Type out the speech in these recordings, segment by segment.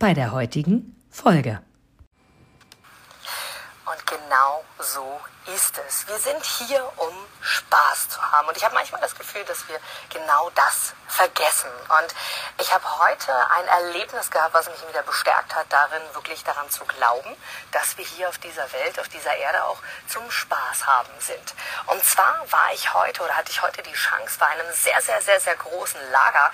bei der heutigen Folge. Und genau so ist es. Wir sind hier, um Spaß zu haben. Und ich habe manchmal das Gefühl, dass wir genau das vergessen. Und ich habe heute ein Erlebnis gehabt, was mich wieder bestärkt hat, darin wirklich daran zu glauben, dass wir hier auf dieser Welt, auf dieser Erde auch zum Spaß haben sind. Und zwar war ich heute oder hatte ich heute die Chance, bei einem sehr, sehr, sehr, sehr großen Lager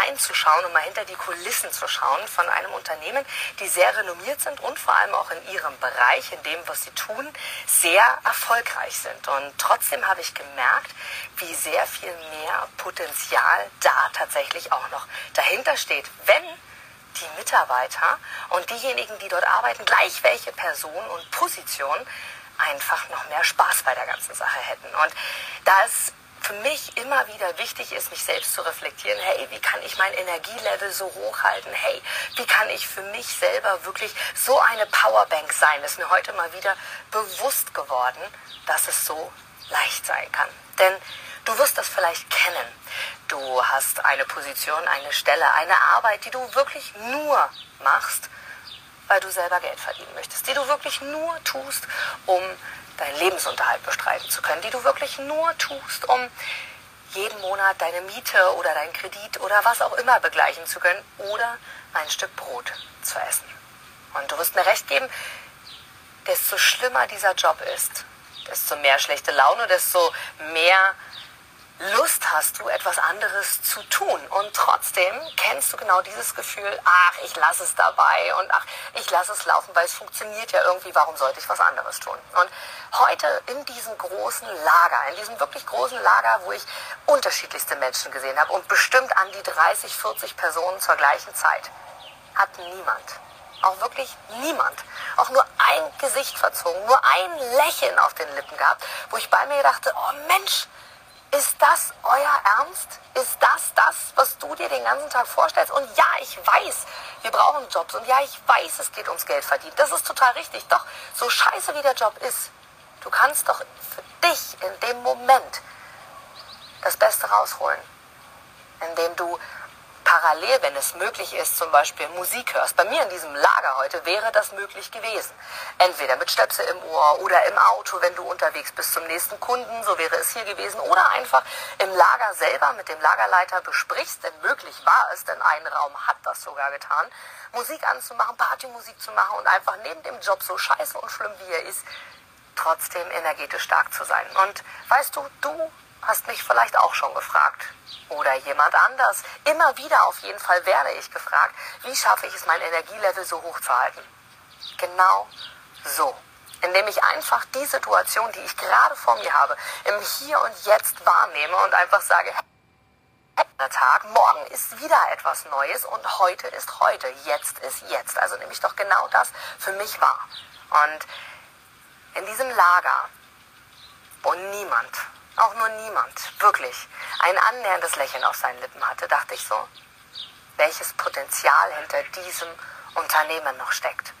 reinzuschauen und mal hinter die Kulissen zu schauen von einem Unternehmen, die sehr renommiert sind und vor allem auch in ihrem Bereich, in dem, was sie tun, sehr erfolgreich sind. Und trotzdem habe ich gemerkt, wie sehr viel mehr Potenzial da tatsächlich auch noch dahinter steht, wenn die Mitarbeiter und diejenigen, die dort arbeiten, gleich welche Person und Position einfach noch mehr Spaß bei der ganzen Sache hätten. Und da es für mich immer wieder wichtig ist, mich selbst zu reflektieren, hey, wie kann ich mein Energielevel so hoch halten? Hey, wie kann ich für mich selber wirklich so eine Powerbank sein? Ist mir heute mal wieder bewusst geworden, dass es so leicht sein kann. Denn du wirst das vielleicht kennen. Du hast eine Position, eine Stelle, eine Arbeit, die du wirklich nur machst, weil du selber Geld verdienen möchtest, die du wirklich nur tust, um deinen Lebensunterhalt bestreiten zu können, die du wirklich nur tust, um jeden Monat deine Miete oder deinen Kredit oder was auch immer begleichen zu können oder ein Stück Brot zu essen. Und du wirst mir recht geben, desto schlimmer dieser Job ist, desto mehr schlechte Laune, desto mehr Lust hast du, etwas anderes zu tun. Und trotzdem kennst du genau dieses Gefühl, ach, ich lasse es dabei und ach, ich lasse es laufen, weil es funktioniert ja irgendwie, warum sollte ich was anderes tun? Und heute in diesem großen Lager, in diesem wirklich großen Lager, wo ich unterschiedlichste Menschen gesehen habe und bestimmt an die 30, 40 Personen zur gleichen Zeit, hat niemand, auch wirklich niemand, auch nur ein Gesicht verzogen, nur ein Lächeln auf den Lippen gehabt, wo ich bei mir dachte, oh Mensch, ist das euer Ernst? Ist das das, was du dir den ganzen Tag vorstellst? Und ja, ich weiß, wir brauchen Jobs. Und ja, ich weiß, es geht ums Geld verdienen. Das ist total richtig. Doch so scheiße wie der Job ist, du kannst doch für dich in dem Moment das Beste rausholen. Indem du parallel, wenn es möglich ist, zum Beispiel Musik hörst. Bei mir in diesem Lager heute wäre das möglich gewesen. Entweder mit Stöpsel im Ohr oder im Auto, wenn du unterwegs bist zum nächsten Kunden, so wäre es hier gewesen. Oder einfach im Lager selber mit dem Lagerleiter besprichst, denn möglich war es, denn ein Raum hat das sogar getan, Musik anzumachen, Partymusik zu machen und einfach neben dem Job so scheiße und schlimm wie er ist, trotzdem energetisch stark zu sein. Und weißt du, du hast mich vielleicht auch schon gefragt. Oder jemand anders. Immer wieder auf jeden Fall werde ich gefragt, wie schaffe ich es, mein Energielevel so hoch zu halten. Genau so. Indem ich einfach die Situation, die ich gerade vor mir habe, im Hier und Jetzt wahrnehme und einfach sage, der Tag, morgen ist wieder etwas Neues und heute ist heute, jetzt ist jetzt. Also nehme ich doch genau das für mich wahr. Und in diesem Lager, wo niemand auch nur niemand, wirklich, ein annäherndes Lächeln auf seinen Lippen hatte, dachte ich so, welches Potenzial hinter diesem Unternehmen noch steckt.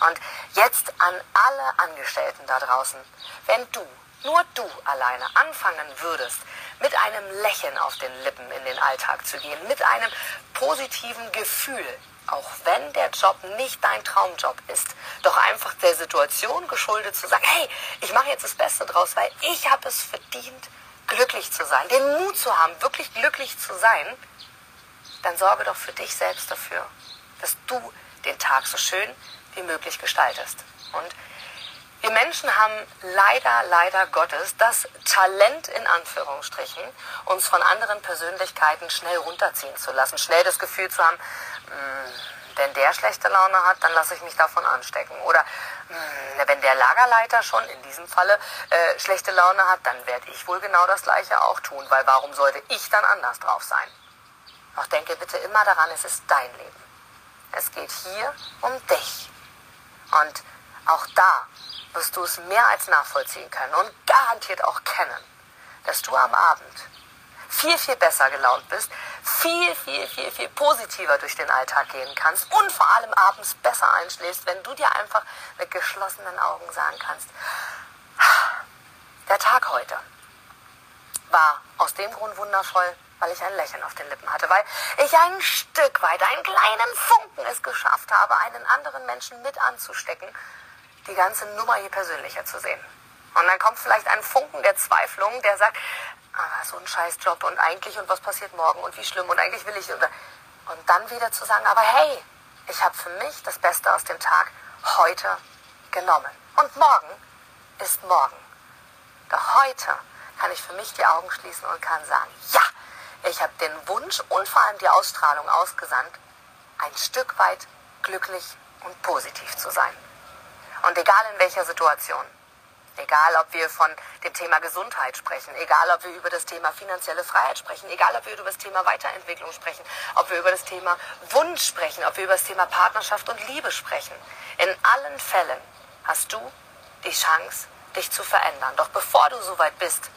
Und jetzt an alle Angestellten da draußen, wenn du, nur du alleine anfangen würdest, mit einem Lächeln auf den Lippen in den Alltag zu gehen, mit einem positiven Gefühl, auch wenn der Job nicht dein Traumjob ist, doch einfach der Situation geschuldet zu sagen, hey, ich mache jetzt das Beste draus, weil ich habe es verdient, glücklich zu sein, den Mut zu haben, wirklich glücklich zu sein, dann sorge doch für dich selbst dafür, dass du den Tag so schön wie möglich gestaltest. Und wir Menschen haben leider, leider Gottes das Talent in Anführungsstrichen, uns von anderen Persönlichkeiten schnell runterziehen zu lassen, schnell das Gefühl zu haben, hm, wenn der schlechte Laune hat, dann lasse ich mich davon anstecken. Oder hm, wenn der Lagerleiter schon in diesem Falle äh, schlechte Laune hat, dann werde ich wohl genau das gleiche auch tun, weil warum sollte ich dann anders drauf sein? Doch denke bitte immer daran, es ist dein Leben. Es geht hier um dich. Und auch da wirst du es mehr als nachvollziehen können und garantiert auch kennen, dass du am Abend viel, viel besser gelaunt bist, viel, viel, viel, viel positiver durch den Alltag gehen kannst und vor allem abends besser einschläfst, wenn du dir einfach mit geschlossenen Augen sagen kannst, der Tag heute war aus dem Grund wundervoll, weil ich ein Lächeln auf den Lippen hatte, weil ich ein Stück weit, einen kleinen Funken es geschafft habe, einen anderen Menschen mit anzustecken, die ganze Nummer hier persönlicher zu sehen. Und dann kommt vielleicht ein Funken der Zweiflung, der sagt, so ein Scheißjob und eigentlich und was passiert morgen und wie schlimm und eigentlich will ich. Und, und dann wieder zu sagen, aber hey, ich habe für mich das Beste aus dem Tag heute genommen. Und morgen ist morgen. Doch heute kann ich für mich die Augen schließen und kann sagen, ja, ich habe den Wunsch und vor allem die Ausstrahlung ausgesandt, ein Stück weit glücklich und positiv zu sein. Und egal in welcher Situation, egal ob wir von dem Thema Gesundheit sprechen, egal ob wir über das Thema finanzielle Freiheit sprechen, egal ob wir über das Thema Weiterentwicklung sprechen, ob wir über das Thema Wunsch sprechen, ob wir über das Thema Partnerschaft und Liebe sprechen, in allen Fällen hast du die Chance, dich zu verändern. Doch bevor du soweit bist,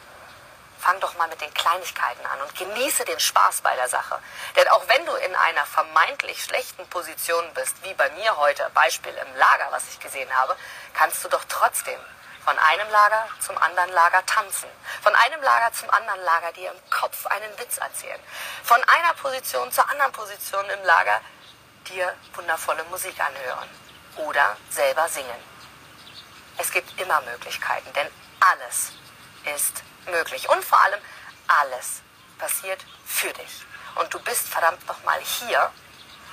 fang doch mal mit den Kleinigkeiten an und genieße den Spaß bei der Sache. Denn auch wenn du in einer vermeintlich schlechten Position bist, wie bei mir heute, Beispiel im Lager, was ich gesehen habe, kannst du doch trotzdem von einem Lager zum anderen Lager tanzen, von einem Lager zum anderen Lager dir im Kopf einen Witz erzählen, von einer Position zur anderen Position im Lager dir wundervolle Musik anhören oder selber singen. Es gibt immer Möglichkeiten, denn alles ist möglich. Und vor allem alles passiert für dich. Und du bist verdammt nochmal hier,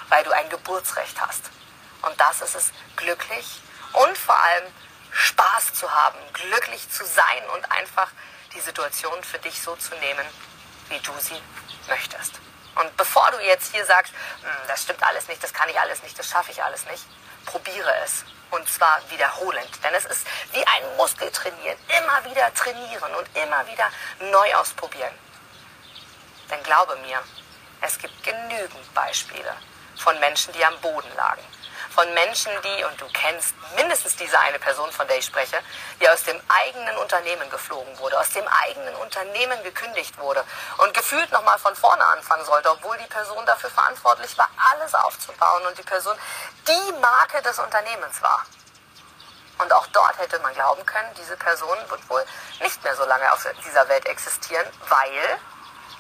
weil du ein Geburtsrecht hast. Und das ist es, glücklich und vor allem Spaß zu haben, glücklich zu sein und einfach die Situation für dich so zu nehmen, wie du sie möchtest. Und bevor du jetzt hier sagst, hm, das stimmt alles nicht, das kann ich alles nicht, das schaffe ich alles nicht, probiere es. Und zwar wiederholend. Denn es ist wie ein Muskel trainieren. Immer wieder trainieren und immer wieder neu ausprobieren. Denn glaube mir, es gibt genügend Beispiele von Menschen, die am Boden lagen von Menschen, die, und du kennst mindestens diese eine Person, von der ich spreche, die aus dem eigenen Unternehmen geflogen wurde, aus dem eigenen Unternehmen gekündigt wurde und gefühlt nochmal von vorne anfangen sollte, obwohl die Person dafür verantwortlich war, alles aufzubauen und die Person die Marke des Unternehmens war. Und auch dort hätte man glauben können, diese Person wird wohl nicht mehr so lange auf dieser Welt existieren, weil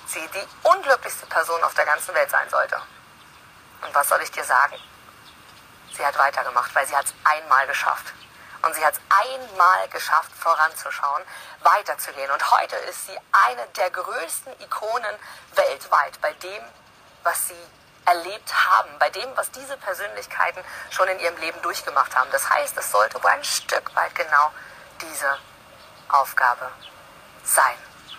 sie die unglücklichste Person auf der ganzen Welt sein sollte. Und was soll ich dir sagen? Sie hat weitergemacht, weil sie hat es einmal geschafft. Und sie hat es einmal geschafft, voranzuschauen, weiterzugehen. Und heute ist sie eine der größten Ikonen weltweit bei dem, was sie erlebt haben, bei dem, was diese Persönlichkeiten schon in ihrem Leben durchgemacht haben. Das heißt, es sollte wohl ein Stück weit genau diese Aufgabe sein.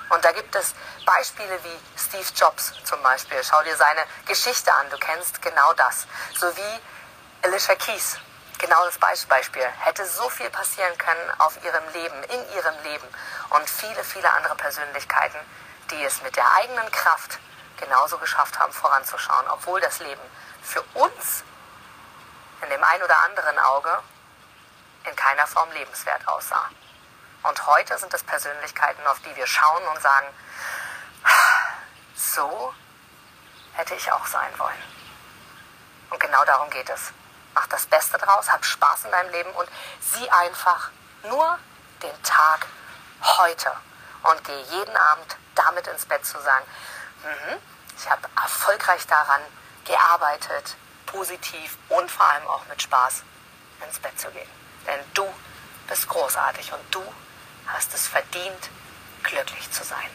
Und da gibt es Beispiele wie Steve Jobs zum Beispiel. Schau dir seine Geschichte an, du kennst genau das. Sowie Alicia Keys, genau das Beispiel, hätte so viel passieren können auf ihrem Leben, in ihrem Leben und viele, viele andere Persönlichkeiten, die es mit der eigenen Kraft genauso geschafft haben, voranzuschauen, obwohl das Leben für uns in dem ein oder anderen Auge in keiner Form lebenswert aussah. Und heute sind es Persönlichkeiten, auf die wir schauen und sagen, so hätte ich auch sein wollen. Und genau darum geht es mach das Beste draus, hab Spaß in deinem Leben und sieh einfach nur den Tag heute und geh jeden Abend damit ins Bett zu sagen, mhm, ich habe erfolgreich daran gearbeitet, positiv und vor allem auch mit Spaß ins Bett zu gehen. Denn du bist großartig und du hast es verdient, glücklich zu sein.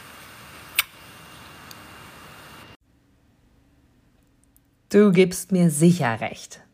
Du gibst mir sicher recht